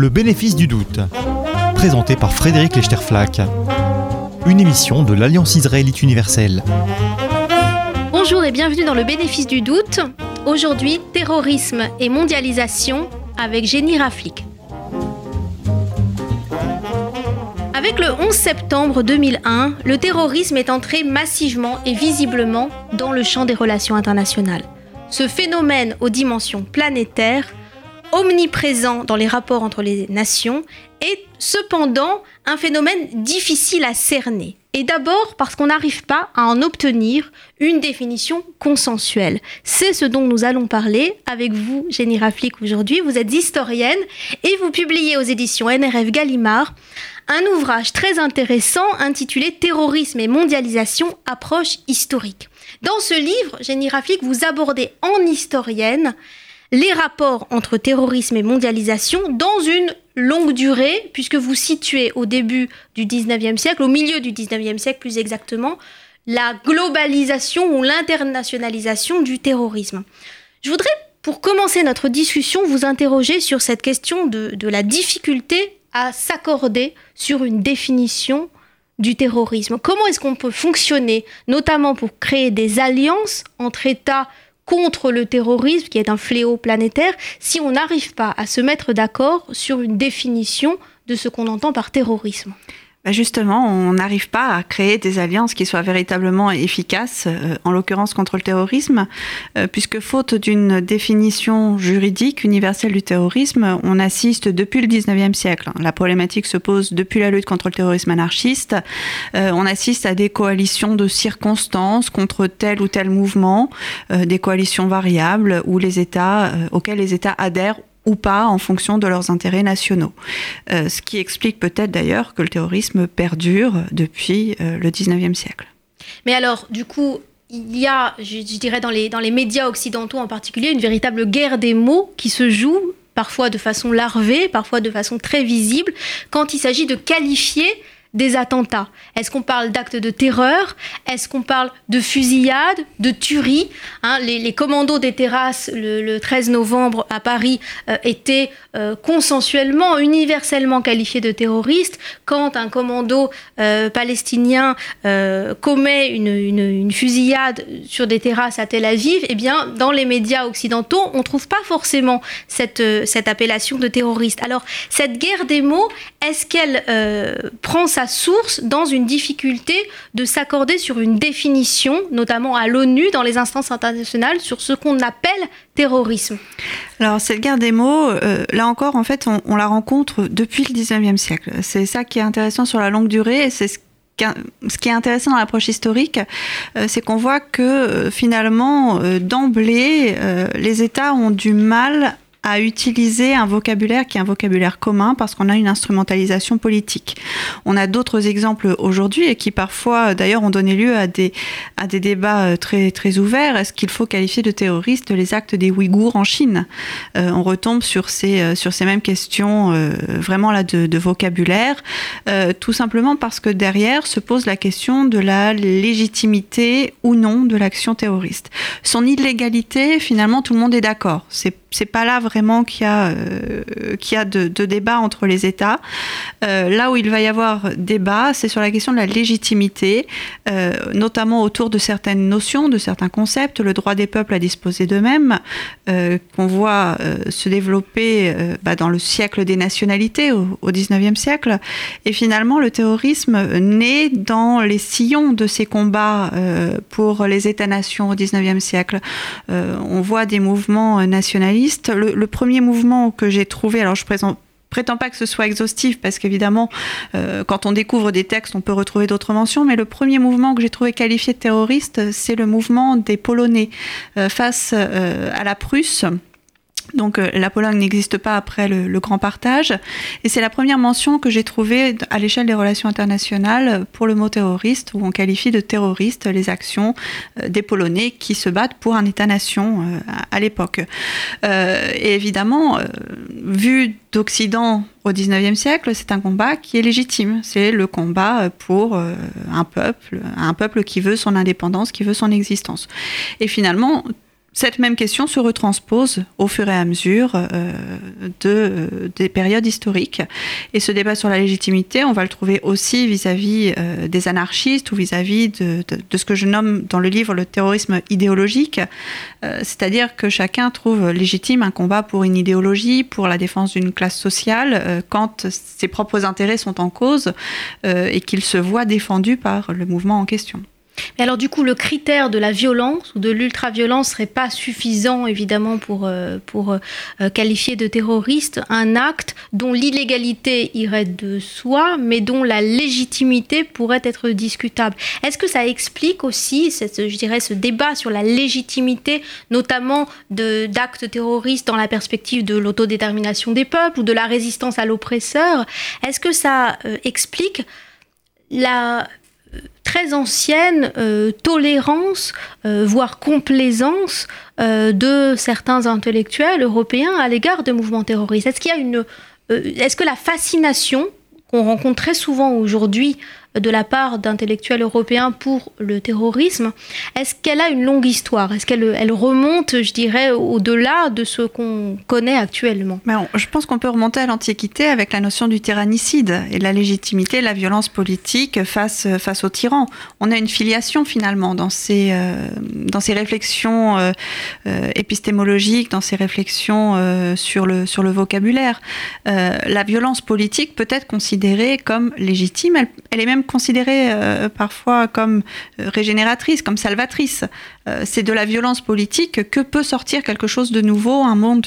Le bénéfice du doute, présenté par Frédéric Lechterflack, une émission de l'Alliance israélite universelle. Bonjour et bienvenue dans Le bénéfice du doute. Aujourd'hui, terrorisme et mondialisation avec Jenny Raflik. Avec le 11 septembre 2001, le terrorisme est entré massivement et visiblement dans le champ des relations internationales. Ce phénomène aux dimensions planétaires, omniprésent dans les rapports entre les nations, est cependant un phénomène difficile à cerner. Et d'abord parce qu'on n'arrive pas à en obtenir une définition consensuelle. C'est ce dont nous allons parler avec vous, Jenny Raflik, aujourd'hui. Vous êtes historienne et vous publiez aux éditions NRF Gallimard un ouvrage très intéressant intitulé Terrorisme et mondialisation, approche historique. Dans ce livre, Jenny Rafik, vous abordez en historienne les rapports entre terrorisme et mondialisation dans une longue durée, puisque vous situez au début du 19e siècle, au milieu du 19e siècle plus exactement, la globalisation ou l'internationalisation du terrorisme. Je voudrais, pour commencer notre discussion, vous interroger sur cette question de, de la difficulté à s'accorder sur une définition du terrorisme. Comment est-ce qu'on peut fonctionner, notamment pour créer des alliances entre États contre le terrorisme, qui est un fléau planétaire, si on n'arrive pas à se mettre d'accord sur une définition de ce qu'on entend par terrorisme bah, justement, on n'arrive pas à créer des alliances qui soient véritablement efficaces, euh, en l'occurrence contre le terrorisme, euh, puisque faute d'une définition juridique universelle du terrorisme, on assiste depuis le 19e siècle. La problématique se pose depuis la lutte contre le terrorisme anarchiste. Euh, on assiste à des coalitions de circonstances contre tel ou tel mouvement, des coalitions variables où les États, auxquels les États adhèrent ou pas en fonction de leurs intérêts nationaux. Euh, ce qui explique peut-être d'ailleurs que le terrorisme perdure depuis euh, le 19e siècle. Mais alors, du coup, il y a, je, dirais, dans les, dans les médias occidentaux en particulier, une véritable guerre des mots qui se joue parfois de façon larvée, parfois de façon très visible, quand il s'agit de qualifier des attentats Est-ce qu'on parle d'actes de terreur? Est-ce qu'on parle de fusillades, de tueries? Hein, les, commandos des terrasses le, 13 novembre à Paris euh, étaient euh, consensuellement, universellement qualifiés de terroristes. Quand un commando euh, palestinien commet une, fusillade sur des terrasses à Tel Aviv, eh bien, dans les médias occidentaux, on ne trouve pas forcément cette, cette appellation de terroriste. Alors, cette guerre des mots, est-ce qu'elle prend sa source dans une difficulté de s'accorder sur une définition, notamment à l'ONU, dans les instances internationales, sur ce qu'on appelle terrorisme Alors, cette guerre des mots, euh, là encore, en fait, on, la rencontre depuis le 19e siècle. C'est ça qui est intéressant sur la longue durée, c'est ce ce qui est intéressant dans l'approche historique, euh, c'est qu'on voit que euh, finalement, d'emblée, les États ont du mal à utiliser un vocabulaire qui est un vocabulaire commun parce qu'on a une instrumentalisation politique. On a d'autres exemples aujourd'hui et qui parfois d'ailleurs ont donné lieu à des, à des débats euh, très, très ouverts. Est-ce qu'il faut qualifier de terroristes les actes des Ouïghours en Chine? Euh, On retombe sur ces, euh, sur ces mêmes questions vraiment là de, vocabulaire, tout simplement parce que derrière se pose la question de la légitimité ou non de l'action terroriste. Son illégalité, finalement, tout le monde est d'accord. C'est pas là vraiment qu'il y a, euh, qu'il y a de, de, débat entre les États. Euh, là où il va y avoir débat, c'est sur la question de la légitimité, euh, notamment autour de certaines notions, de certains concepts, le droit des peuples à disposer d'eux-mêmes, qu'on voit se développer bah, dans le siècle des nationalités, au, au 19e siècle. Et finalement, le terrorisme naît dans les sillons de ces combats pour les États-nations au 19e siècle. on voit des mouvements nationalistes premier mouvement que j'ai trouvé, alors je prétends pas que ce soit exhaustif parce qu'évidemment, euh, quand on découvre des textes, on peut retrouver d'autres mentions. Mais le premier mouvement que j'ai trouvé qualifié de terroriste, c'est le mouvement des Polonais euh, face euh, à la Prusse. Donc euh, la Pologne n'existe pas après le, grand partage. Et c'est la première mention que j'ai trouvée à l'échelle des relations internationales pour le mot terroriste, où on qualifie de terroriste les actions euh, des Polonais qui se battent pour un État-nation euh, à, l'époque. et évidemment, vu d'Occident au XIXe siècle, c'est un combat qui est légitime. C'est le combat pour un peuple, un peuple qui veut son indépendance, qui veut son existence. Et finalement, cette même question se retranspose au fur et à mesure euh, de, euh, des périodes historiques. Et ce débat sur la légitimité, on va le trouver aussi vis-à-vis euh, des anarchistes ou vis-à-vis de, de, de, ce que je nomme dans le livre le terrorisme idéologique. C'est-à-dire que chacun trouve légitime un combat pour une idéologie, pour la défense d'une classe sociale, quand ses propres intérêts sont en cause et qu'il se voit défendu par le mouvement en question. Mais alors du coup, le critère de la violence ou de l'ultra-violence serait pas suffisant évidemment pour, euh, pour euh, qualifier de terroriste un acte dont l'illégalité irait de soi, mais dont la légitimité pourrait être discutable. Est-ce que ça explique aussi, cette, je dirais, ce débat sur la légitimité, notamment d'actes terroristes dans la perspective de l'autodétermination des peuples ou de la résistance à l'oppresseur? Est-ce que ça euh, explique la très ancienne euh, tolérance, euh, voire complaisance euh, de certains intellectuels européens à l'égard de mouvements terroristes. Est-ce que la fascination qu'on rencontre très souvent aujourd'hui de la part d'intellectuels européens pour le terrorisme, est-ce qu'elle a une longue histoire? Est-ce qu'elle elle remonte, je dirais, au-delà de ce qu'on connaît actuellement? Mais Je pense qu'on peut remonter à l'Antiquité avec la notion du tyrannicide et la légitimité, la violence politique face, face aux tyrans. On a une filiation finalement dans ces, euh, dans ces réflexions euh, euh, épistémologiques, dans ces réflexions sur, le, sur le vocabulaire. La violence politique peut être considérée comme légitime, elle, elle est même considérée euh, parfois comme euh, régénératrice, comme salvatrice. Euh, c'est de la violence politique que peut sortir quelque chose de nouveau, un monde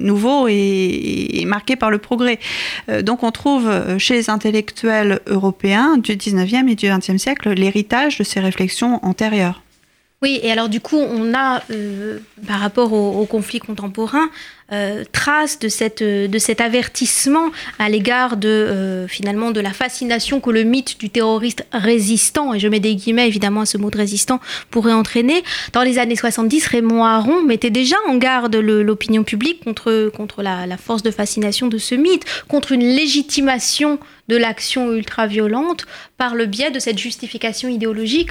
nouveau et, marqué par le progrès. Donc on trouve chez les intellectuels européens du 19e et du 20e siècle l'héritage de ces réflexions antérieures. Oui, et alors du coup, on a, par rapport au, au conflit contemporain, euh, trace de, cette, de cet avertissement à l'égard de euh, finalement de la fascination que le mythe du terroriste résistant, et je mets des guillemets évidemment à ce mot de résistant, pourrait entraîner. Dans les années 70, Raymond Aron mettait déjà en garde l'opinion publique contre, contre la, la force de fascination de ce mythe, contre une légitimation de l'action ultra-violente par le biais de cette justification idéologique.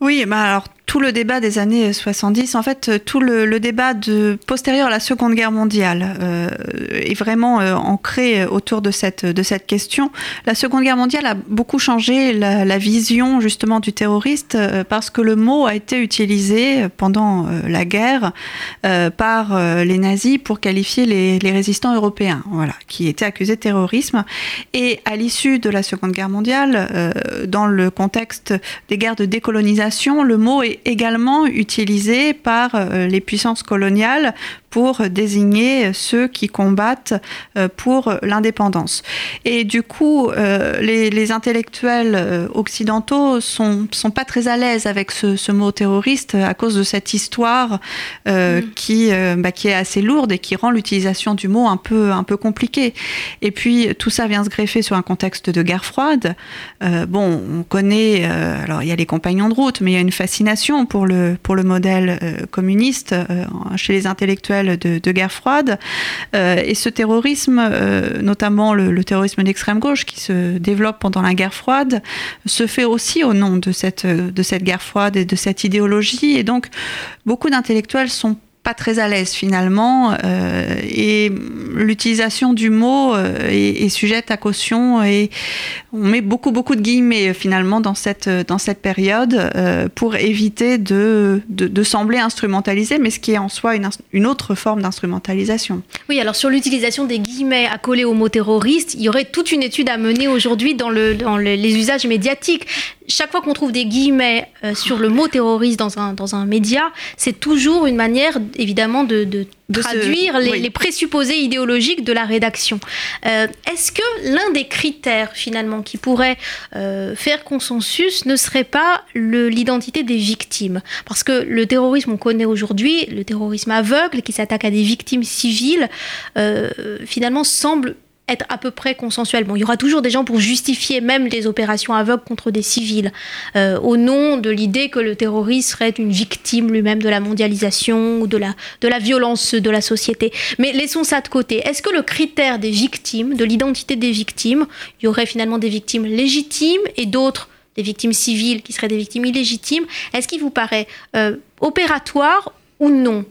Oui, bah alors tout le débat des années 70, en fait, tout le, débat de, postérieur à la Seconde Guerre mondiale euh, est vraiment euh, ancré autour de cette, de cette question. La Seconde Guerre mondiale a beaucoup changé la, vision justement du terroriste euh, parce que le mot a été utilisé pendant euh, la guerre euh, par euh, les nazis pour qualifier les, les résistants européens, voilà, qui étaient accusés de terrorisme. Et à l'issue de la Seconde Guerre mondiale, euh, dans le contexte des guerres de décolonisation, le mot est également utilisé par euh, les puissances coloniales pour désigner ceux qui combattent euh, pour l'indépendance. Et du coup, euh, les, les, intellectuels euh, occidentaux sont, sont pas très à l'aise avec ce, ce, mot terroriste à cause de cette histoire mmh. qui, bah, qui est assez lourde et qui rend l'utilisation du mot un peu, un peu compliquée. Et puis, tout ça vient se greffer sur un contexte de guerre froide. bon, on connaît, alors il y a les compagnons de route, mais il y a une fascination pour le, pour le modèle communiste chez les intellectuels de, guerre froide. Euh, et ce terrorisme, euh, notamment le, le terrorisme d'extrême gauche qui se développe pendant la guerre froide, se fait aussi au nom de cette, de cette guerre froide et de cette idéologie. Et donc, beaucoup d'intellectuels sont pas très à l'aise finalement euh, et l'utilisation du mot euh, est, sujette à caution et on met beaucoup beaucoup de guillemets finalement dans cette dans cette période euh, pour éviter de, de, de sembler instrumentalisé mais ce qui est en soi une, une autre forme d'instrumentalisation. Oui alors sur l'utilisation des guillemets coller au mot terroriste il y aurait toute une étude à mener aujourd'hui dans, le, dans le, les usages médiatiques chaque fois qu'on trouve des guillemets euh, sur le mot terroriste dans un, dans un média, c'est toujours une manière évidemment de, de traduire ce... les, oui. les, présupposés idéologiques de la rédaction. Euh, Est-ce que l'un des critères finalement qui pourrait euh, faire consensus ne serait pas l'identité des victimes? Parce que le terrorisme, on connaît aujourd'hui, le terrorisme aveugle qui s'attaque à des victimes civiles, finalement semble être à peu près consensuel. Bon, il y aura toujours des gens pour justifier même les opérations aveugles contre des civils, euh, au nom de l'idée que le terroriste serait une victime lui-même de la mondialisation ou de la, de la violence de la société. Mais laissons ça de côté. Est-ce que le critère des victimes, de l'identité des victimes, il y aurait finalement des victimes légitimes et d'autres des victimes civiles qui seraient des victimes illégitimes, est-ce qu'il vous paraît euh, opératoire ou non?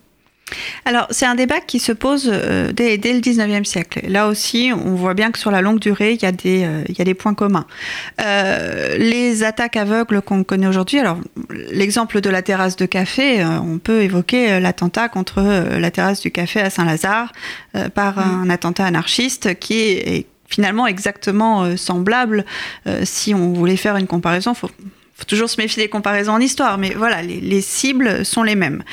Alors, c'est un débat qui se pose euh, dès, le 19e siècle. Là aussi, on voit bien que sur la longue durée, il y a des, euh, il y a des points communs. Euh, les attaques aveugles qu'on connaît aujourd'hui, alors l'exemple de la terrasse de café, on peut évoquer l'attentat contre la terrasse du café à Saint-Lazare par mmh. un attentat anarchiste qui est finalement exactement semblable. si on voulait faire une comparaison, faut faut toujours se méfier des comparaisons en histoire, mais voilà, les, cibles sont les mêmes.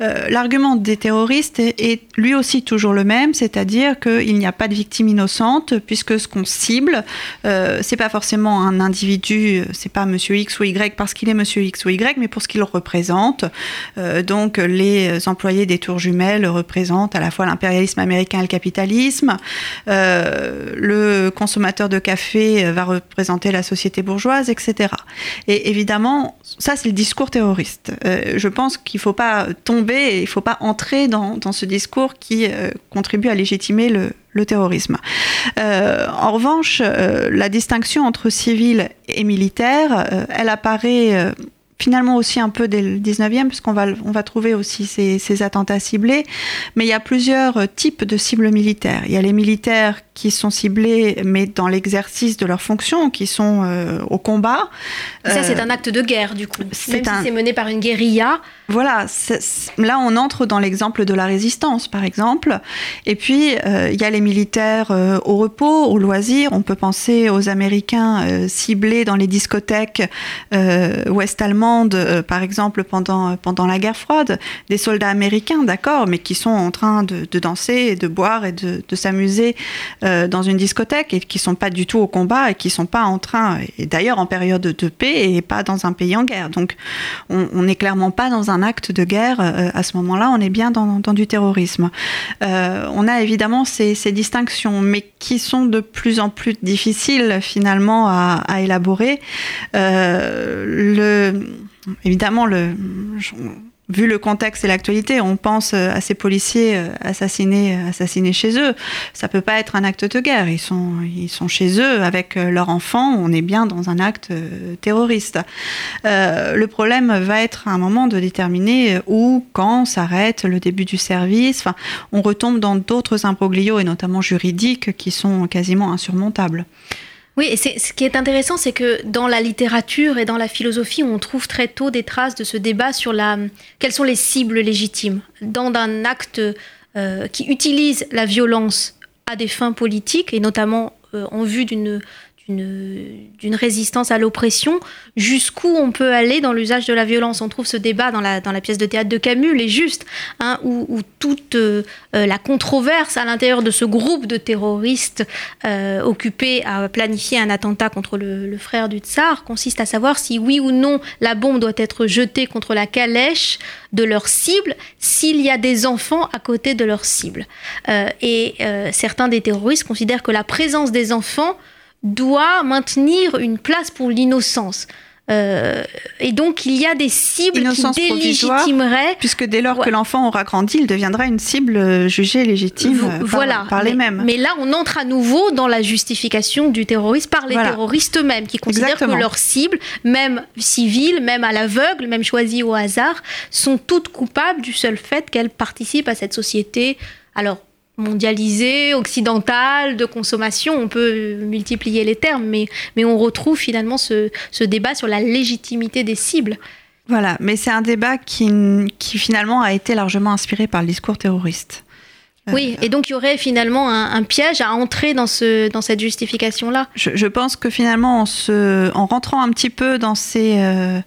Euh, l'argument des terroristes est, lui aussi toujours le même, c'est-à-dire qu'il n'y a pas de victime innocente, puisque ce qu'on cible, euh, c'est pas forcément un individu, c'est pas Monsieur X ou Y parce qu'il est Monsieur X ou Y, mais pour ce qu'il représente. Euh, donc les employés des tours jumelles représentent à la fois l'impérialisme américain et le capitalisme. le consommateur de café va représenter la société bourgeoise, etc. Et, évidemment, ça c'est le discours terroriste. Euh, je pense qu'il ne faut pas tomber, il ne faut pas entrer dans, ce discours qui euh, contribue à légitimer le, terrorisme. Euh, en revanche, la distinction entre civil et militaire, elle apparaît finalement aussi un peu dès le 19e, puisqu'on va, on va trouver aussi ces, ces, attentats ciblés. Mais il y a plusieurs types de cibles militaires. Il y a les militaires qui sont ciblés, mais dans l'exercice de leurs fonctions, qui sont euh, au combat. ça, c'est euh, un acte de guerre, du coup. Même si c'est mené par une guérilla. Voilà, là, on entre dans l'exemple de la résistance, par exemple. Et puis, euh, il y a les militaires au repos, au loisir. On peut penser aux Américains ciblés dans les discothèques ouest-allemandes, par exemple, pendant, pendant la guerre froide. Des soldats américains, d'accord, mais qui sont en train de, danser de boire et de, de s'amuser euh, dans une discothèque et qui sont pas du tout au combat et qui sont pas en train, et d'ailleurs en période de paix et pas dans un pays en guerre. Donc on n'est clairement pas dans un acte de guerre euh, à ce moment-là, on est bien dans, du terrorisme. Euh, on a évidemment ces, distinctions, mais qui sont de plus en plus difficiles finalement à, à élaborer. le, évidemment, le, vu le contexte et l'actualité, on pense euh, à ces policiers euh, assassinés, euh, assassinés chez eux. Ça peut pas être un acte de guerre. Ils sont, ils sont chez eux avec leurs enfants. On est bien dans un acte terroriste. Euh, le problème va être à un moment de déterminer où, quand s'arrête le début du service. Enfin, on retombe dans d'autres imbroglios et notamment juridiques qui sont quasiment insurmontables. Oui, et ce qui est intéressant, c'est que dans la littérature et dans la philosophie, on trouve très tôt des traces de ce débat sur la, quelles sont les cibles légitimes. Dans un acte euh, qui utilise la violence à des fins politiques, et notamment euh, en vue d'une d'une résistance à l'oppression, jusqu'où on peut aller dans l'usage de la violence? On trouve ce débat dans la, dans la pièce de théâtre de Camus, Les Justes, hein, où, toute euh, euh, la controverse à l'intérieur de ce groupe de terroristes euh, occupés à planifier un attentat contre le, le, frère du tsar consiste à savoir si oui ou non la bombe doit être jetée contre la calèche de leur cible s'il y a des enfants à côté de leur cible. et certains des terroristes considèrent que la présence des enfants doit maintenir une place pour l'innocence. Euh, et donc, il y a des cibles qui délégitimeraient. Puisque dès lors que l'enfant aura grandi, il deviendra une cible euh, jugée légitime euh, voilà. par, les mêmes. Mais là, on entre à nouveau dans la justification du terrorisme par les terroristes eux-mêmes, qui considèrent que leurs cibles, même civiles, même à l'aveugle, même choisies au hasard, sont toutes coupables du seul fait qu'elles participent à cette société. Alors, mondialisée, occidentale, de consommation. On peut multiplier les termes, mais, mais on retrouve finalement ce, ce débat sur la légitimité des cibles. Voilà, mais c'est un débat qui, qui finalement a été largement inspiré par le discours terroriste. Oui, et donc il y aurait finalement un, piège à entrer dans, ce, dans cette justification-là. Je, pense que finalement, en, se, en rentrant un petit peu dans ces... Euh,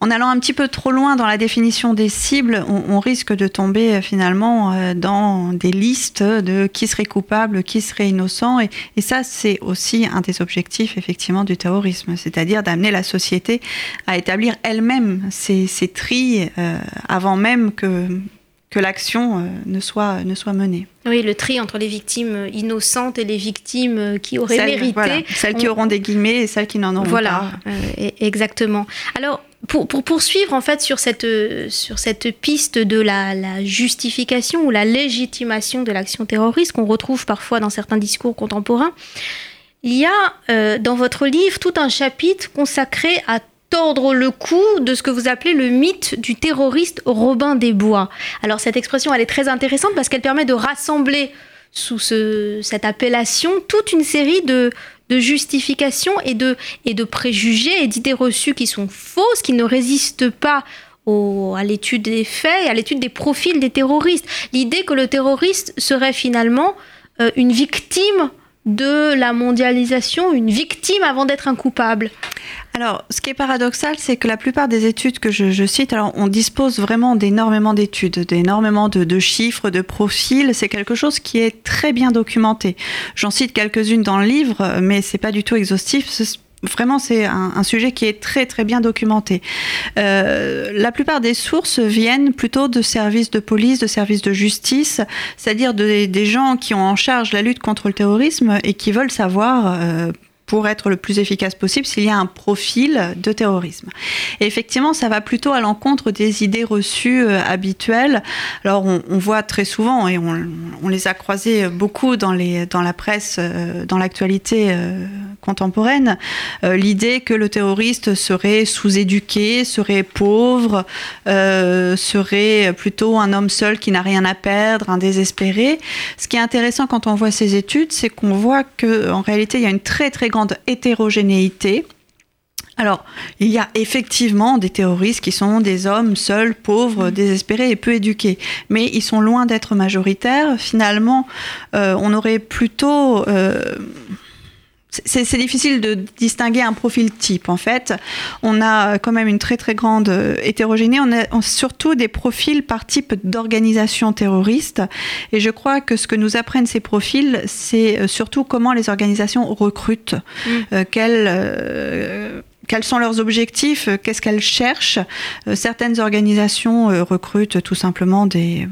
en allant un petit peu trop loin dans la définition des cibles, on, risque de tomber euh, finalement euh, dans des listes de qui serait coupable, qui serait innocent. Et, et ça, c'est aussi un des objectifs effectivement du terrorisme, c'est-à-dire d'amener la société à établir elle-même ces, ces tris avant même que que l'action euh, ne, soit, ne soit menée. Oui, le tri entre les victimes innocentes et les victimes qui auraient mérité. celles qui auront des guillemets et celles qui n'en auront voilà, pas. Voilà, euh, exactement. Alors, pour, pour, poursuivre en fait sur cette, sur cette piste de la, la justification ou la légitimation de l'action terroriste qu'on retrouve parfois dans certains discours contemporains, il y a euh, dans votre livre tout un chapitre consacré à tordre le cou de ce que vous appelez le mythe du terroriste Robin des Bois. Alors cette expression, elle est très intéressante parce qu'elle permet de rassembler sous cette appellation toute une série de, justifications et de, préjugés et d'idées reçues qui sont fausses, qui ne résistent pas à l'étude des faits et à l'étude des profils des terroristes. L'idée que le terroriste serait finalement euh, une victime de la mondialisation, une victime avant d'être un coupable. Alors, ce qui est paradoxal, c'est que la plupart des études que je, cite, alors on dispose vraiment d'énormément d'études, d'énormément de, de, chiffres, de profils. C'est quelque chose qui est très bien documenté. J'en cite quelques-unes dans le livre, mais c'est pas du tout exhaustif Vraiment, c'est un, sujet qui est très très bien documenté. Euh, la plupart des sources viennent plutôt de services de police, de services de justice, c'est-à-dire des gens qui ont en charge la lutte contre le terrorisme et qui veulent savoir euh, pour être le plus efficace possible s'il y a un profil de terrorisme. Et effectivement, ça va plutôt à l'encontre des idées reçues euh, habituelles. Alors, on, voit très souvent, et on, les a croisées beaucoup dans, les, dans la presse, dans l'actualité contemporaine, l'idée que le terroriste serait sous-éduqué, serait pauvre, serait plutôt un homme seul qui n'a rien à perdre, un désespéré. Ce qui est intéressant quand on voit ces études, c'est qu'on voit qu'en réalité, il y a une très très grande hétérogénéité. Alors, il y a effectivement des terroristes qui sont des hommes seuls, pauvres, mmh. désespérés et peu éduqués, mais ils sont loin d'être majoritaires. Finalement, euh, on aurait plutôt... Euh, c'est difficile de distinguer un profil type en fait. On a quand même une très très grande euh, hétérogénéité. On a surtout des profils par type d'organisation terroriste. Et je crois que ce que nous apprennent ces profils, c'est surtout comment les organisations recrutent, mmh. euh, quelles quels sont leurs objectifs, euh, qu'est-ce qu'elles cherchent. Euh, certaines organisations euh, recrutent tout simplement des,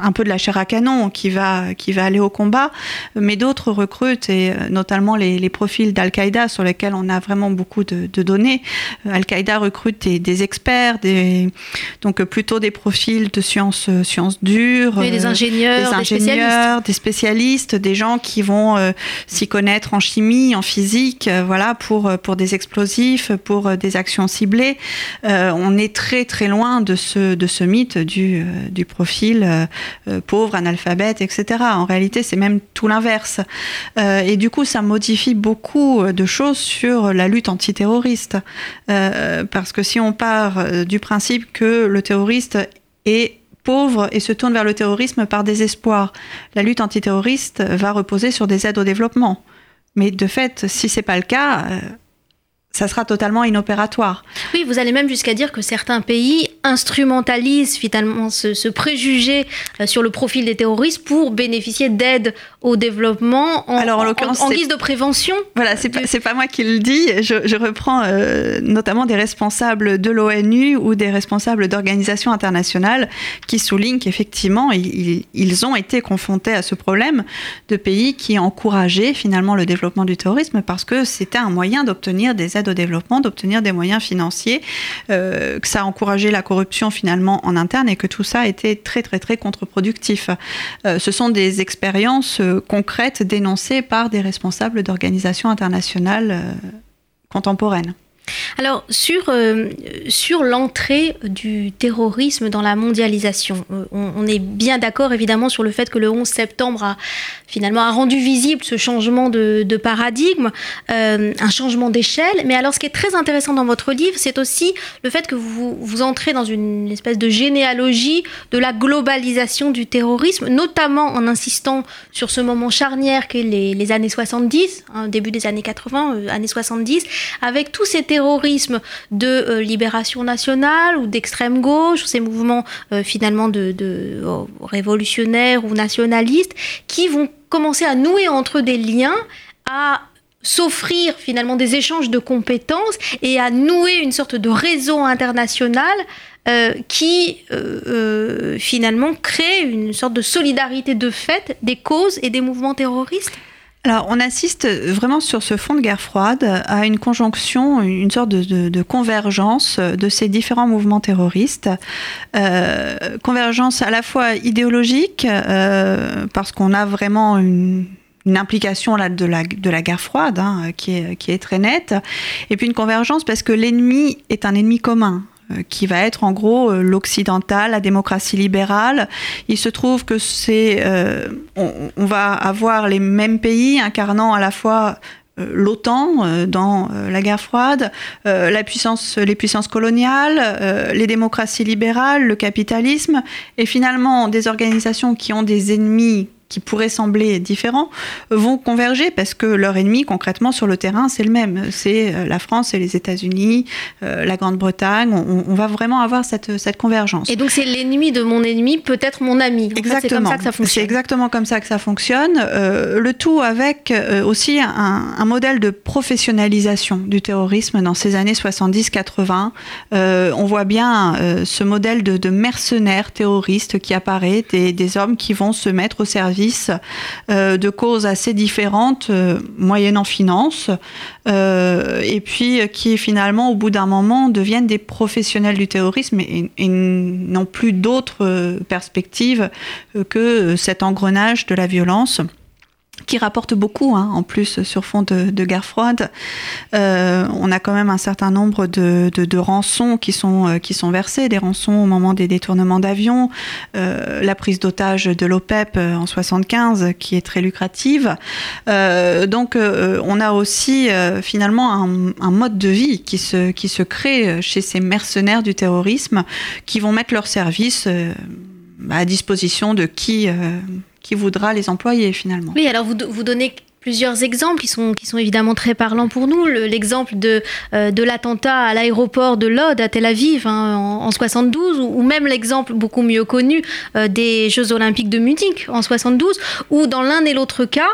un peu de la chair à canon qui va, qui va aller au combat, mais d'autres recrutent, et notamment les, les profils d'Al-Qaïda sur lesquels on a vraiment beaucoup de, de données. Al-Qaïda recrute des, des, experts, des, donc plutôt des profils de sciences, sciences dures, des ingénieurs, des, ingénieurs des, spécialistes. des gens qui vont s'y connaître en chimie, en physique, voilà, pour, pour des explosifs pour euh, des actions ciblées. Euh, on est très très loin de ce, de ce mythe du, euh, du profil pauvre, analphabète, etc. En réalité, c'est même tout l'inverse. et du coup, ça modifie beaucoup de choses sur la lutte antiterroriste. parce que si on part du principe que le terroriste est pauvre et se tourne vers le terrorisme par désespoir. La lutte antiterroriste va reposer sur des aides au développement. Mais de fait, si c'est pas le cas, ça sera totalement inopératoire. Oui, vous allez même jusqu'à dire que certains pays instrumentalisent finalement ce, préjugé euh, sur le profil des terroristes pour bénéficier d'aide au développement en, Alors, en, guise de prévention. Voilà, c'est pas, pas moi qui le dis. Je, reprends euh, notamment des responsables de l'ONU ou des responsables d'organisations internationales qui soulignent qu'effectivement, ils, ils, ont été confrontés à ce problème de pays qui encourageaient finalement le développement du terrorisme parce que c'était un moyen d'obtenir des aides au développement, d'obtenir des moyens financiers, euh, que ça a encouragé la corruption finalement en interne et que tout ça été très très très contre-productif. Euh, ce sont des expériences euh, concrètes dénoncées par des responsables d'organisations internationales contemporaines. Alors, sur, euh, sur l'entrée du terrorisme dans la mondialisation, euh, on, est bien d'accord évidemment sur le fait que le 11 septembre a finalement a rendu visible ce changement de, paradigme, euh, un changement d'échelle. Mais alors, ce qui est très intéressant dans votre livre, c'est aussi le fait que vous, vous entrez dans une espèce de généalogie de la globalisation du terrorisme, notamment en insistant sur ce moment charnière qu'est les, les années 70, hein, début des années 80, années 70, avec tous ces terroristes terrorisme de euh, libération nationale ou d'extrême gauche, ces mouvements euh, finalement de, oh, révolutionnaires ou nationalistes, qui vont commencer à nouer entre eux des liens, à s'offrir finalement des échanges de compétences et à nouer une sorte de réseau international euh, qui finalement crée une sorte de solidarité de fait des causes et des mouvements terroristes alors, on assiste vraiment sur ce fond de guerre froide à une conjonction, une sorte de, convergence de ces différents mouvements terroristes. Euh, convergence à la fois idéologique, euh, parce qu'on a vraiment une implication là, de, la, de la guerre froide hein, qui, est, qui est très nette, et puis une convergence parce que l'ennemi est un ennemi commun qui va être en gros l'occidental, la démocratie libérale. Il se trouve que c'est, on, on, va avoir les mêmes pays incarnant à la fois euh, l'OTAN euh, dans euh, la guerre froide, la puissance, les puissances coloniales, les démocraties libérales, le capitalisme, et finalement des organisations qui ont des ennemis qui pourraient sembler différents vont converger parce que leur ennemi concrètement sur le terrain c'est le même. C'est euh, la France et les États-Unis, euh, la Grande-Bretagne. On, va vraiment avoir cette, cette convergence. Et donc c'est l'ennemi de mon ennemi peut être mon ami. exactement. C'est exactement comme ça que ça fonctionne. Euh, le tout avec aussi un, modèle de professionnalisation du terrorisme dans ces années 70-80. on voit bien ce modèle de, de mercenaires terroristes qui apparaît, des, des hommes qui vont se mettre au service euh, de causes assez différentes, euh, moyennant finance, euh, et puis qui finalement, au bout d'un moment, deviennent des professionnels du terrorisme et, et n'ont plus d'autres perspectives que cet engrenage de la violence qui rapporte beaucoup hein, en plus sur fond de, guerre froide. Euh, on a quand même un certain nombre de, rançons qui sont, euh, qui sont versées, des rançons au moment des détournements d'avions, euh, la prise d'otage de l'OPEP en 75 qui est très lucrative. donc on a aussi finalement un, mode de vie qui se, qui se crée chez ces mercenaires du terrorisme qui vont mettre leur service à disposition de qui qui voudra les employer finalement. Oui, alors vous, vous donnez plusieurs exemples qui sont, qui sont évidemment très parlants pour nous. L'exemple de, euh, de l'attentat à l'aéroport de Lod à Tel Aviv hein, en, 72, ou, même l'exemple beaucoup mieux connu euh, des Jeux olympiques de Munich en 72, où dans l'un et l'autre cas,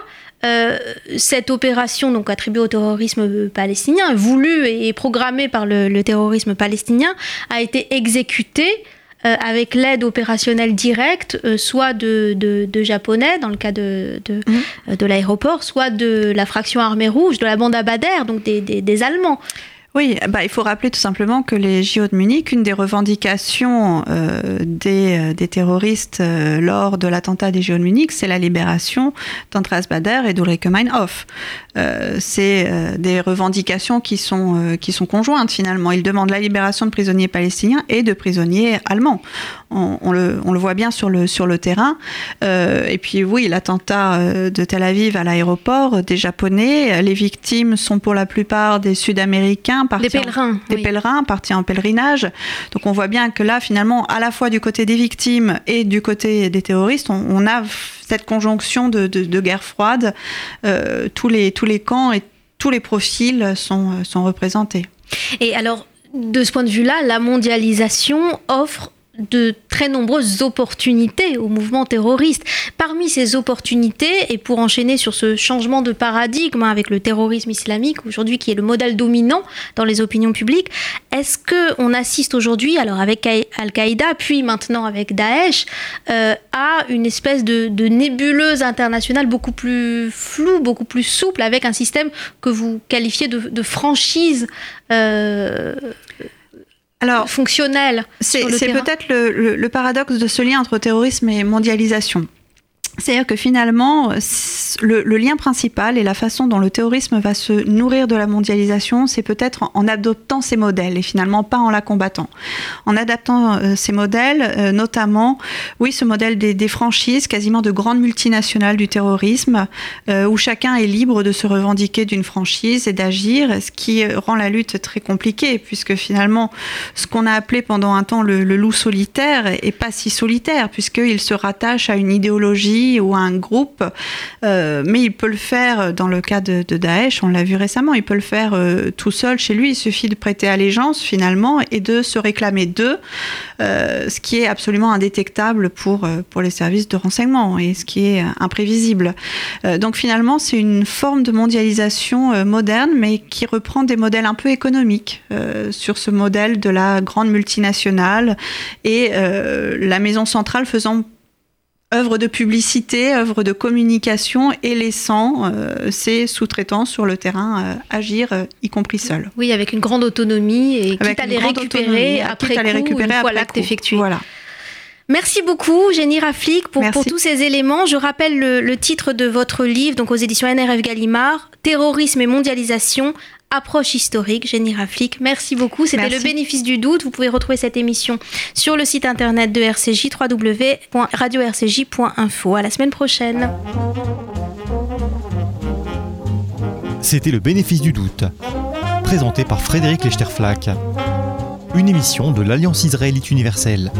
euh, cette opération, donc attribuée au terrorisme palestinien, voulue et programmée par le terrorisme palestinien, a été exécutée euh, avec l'aide opérationnelle directe, euh, soit de, de, Japonais, dans le cas de, de, mmh. euh, de l'aéroport, soit de la fraction armée rouge, de la bande Abadère, donc des, des, des Allemands. Oui, bah, il faut rappeler tout simplement que les JO de Munich, une des revendications euh, des, euh, des, terroristes euh, lors de l'attentat des JO de Munich, c'est la libération d'Andreas Bader et d'Ulrike Meinhof. Euh, c'est des revendications qui sont, qui sont conjointes finalement. Ils demandent la libération de prisonniers palestiniens et de prisonniers allemands. On, on, le, on le, voit bien sur le, sur le terrain. et puis oui, l'attentat de Tel Aviv à l'aéroport, des Japonais, les victimes sont pour la plupart des Sud-Américains des pèlerins, des pèlerins partis en pèlerinage. Donc on voit bien que là, finalement, à la fois du côté des victimes et du côté des terroristes, on, a cette conjonction de, guerre froide. Euh, tous, les, tous les camps et tous les profils sont, sont représentés. Et alors, de ce point de vue-là, la mondialisation offre de très nombreuses opportunités au mouvement terroriste. Parmi ces opportunités, et pour enchaîner sur ce changement de paradigme avec le terrorisme islamique aujourd'hui qui est le modèle dominant dans les opinions publiques, est-ce que on assiste aujourd'hui, alors avec Al-Qaïda, puis maintenant avec Daesh, euh, à une espèce de, nébuleuse internationale beaucoup plus floue, beaucoup plus souple, avec un système que vous qualifiez de, franchise euh, alors, fonctionnel. C'est peut-être le, le, paradoxe de ce lien entre terrorisme et mondialisation. C'est-à-dire que finalement, le, lien principal et la façon dont le terrorisme va se nourrir de la mondialisation, c'est peut-être en, adoptant ces modèles et finalement pas en la combattant. En adaptant euh, ces modèles, euh, notamment, oui, ce modèle des, franchises, quasiment de grandes multinationales du terrorisme, euh, où chacun est libre de se revendiquer d'une franchise et d'agir, ce qui rend la lutte très compliquée, puisque finalement, ce qu'on a appelé pendant un temps le, le loup solitaire est pas si solitaire, puisqu'il se rattache à une idéologie ou un groupe, euh, mais il peut le faire dans le cas de, Daesh, on l'a vu récemment, il peut le faire euh, tout seul chez lui, il suffit de prêter allégeance finalement et de se réclamer d'eux, euh, ce qui est absolument indétectable pour, pour les services de renseignement et ce qui est imprévisible. donc finalement, c'est une forme de mondialisation moderne, mais qui reprend des modèles un peu économiques sur ce modèle de la grande multinationale et la maison centrale faisant œuvre de publicité, œuvre de communication et laissant euh, ses sous-traitants sur le terrain euh, agir, euh, y compris seuls. Oui, avec une grande autonomie et quitte à les récupérer après coup, une fois l'acte effectué. Voilà. Merci beaucoup, Jenny Raflik, pour, pour, tous ces éléments. Je rappelle le, le, titre de votre livre, donc aux éditions NRF Gallimard, Terrorisme et mondialisation, approche historique. Jenny Raflik, merci beaucoup. C'était le bénéfice du doute. Vous pouvez retrouver cette émission sur le site internet de RCJ, www.radio-rcj.info. À la semaine prochaine. C'était le bénéfice du doute, présenté par Frédéric Lechterflack, une émission de l'Alliance israélite universelle.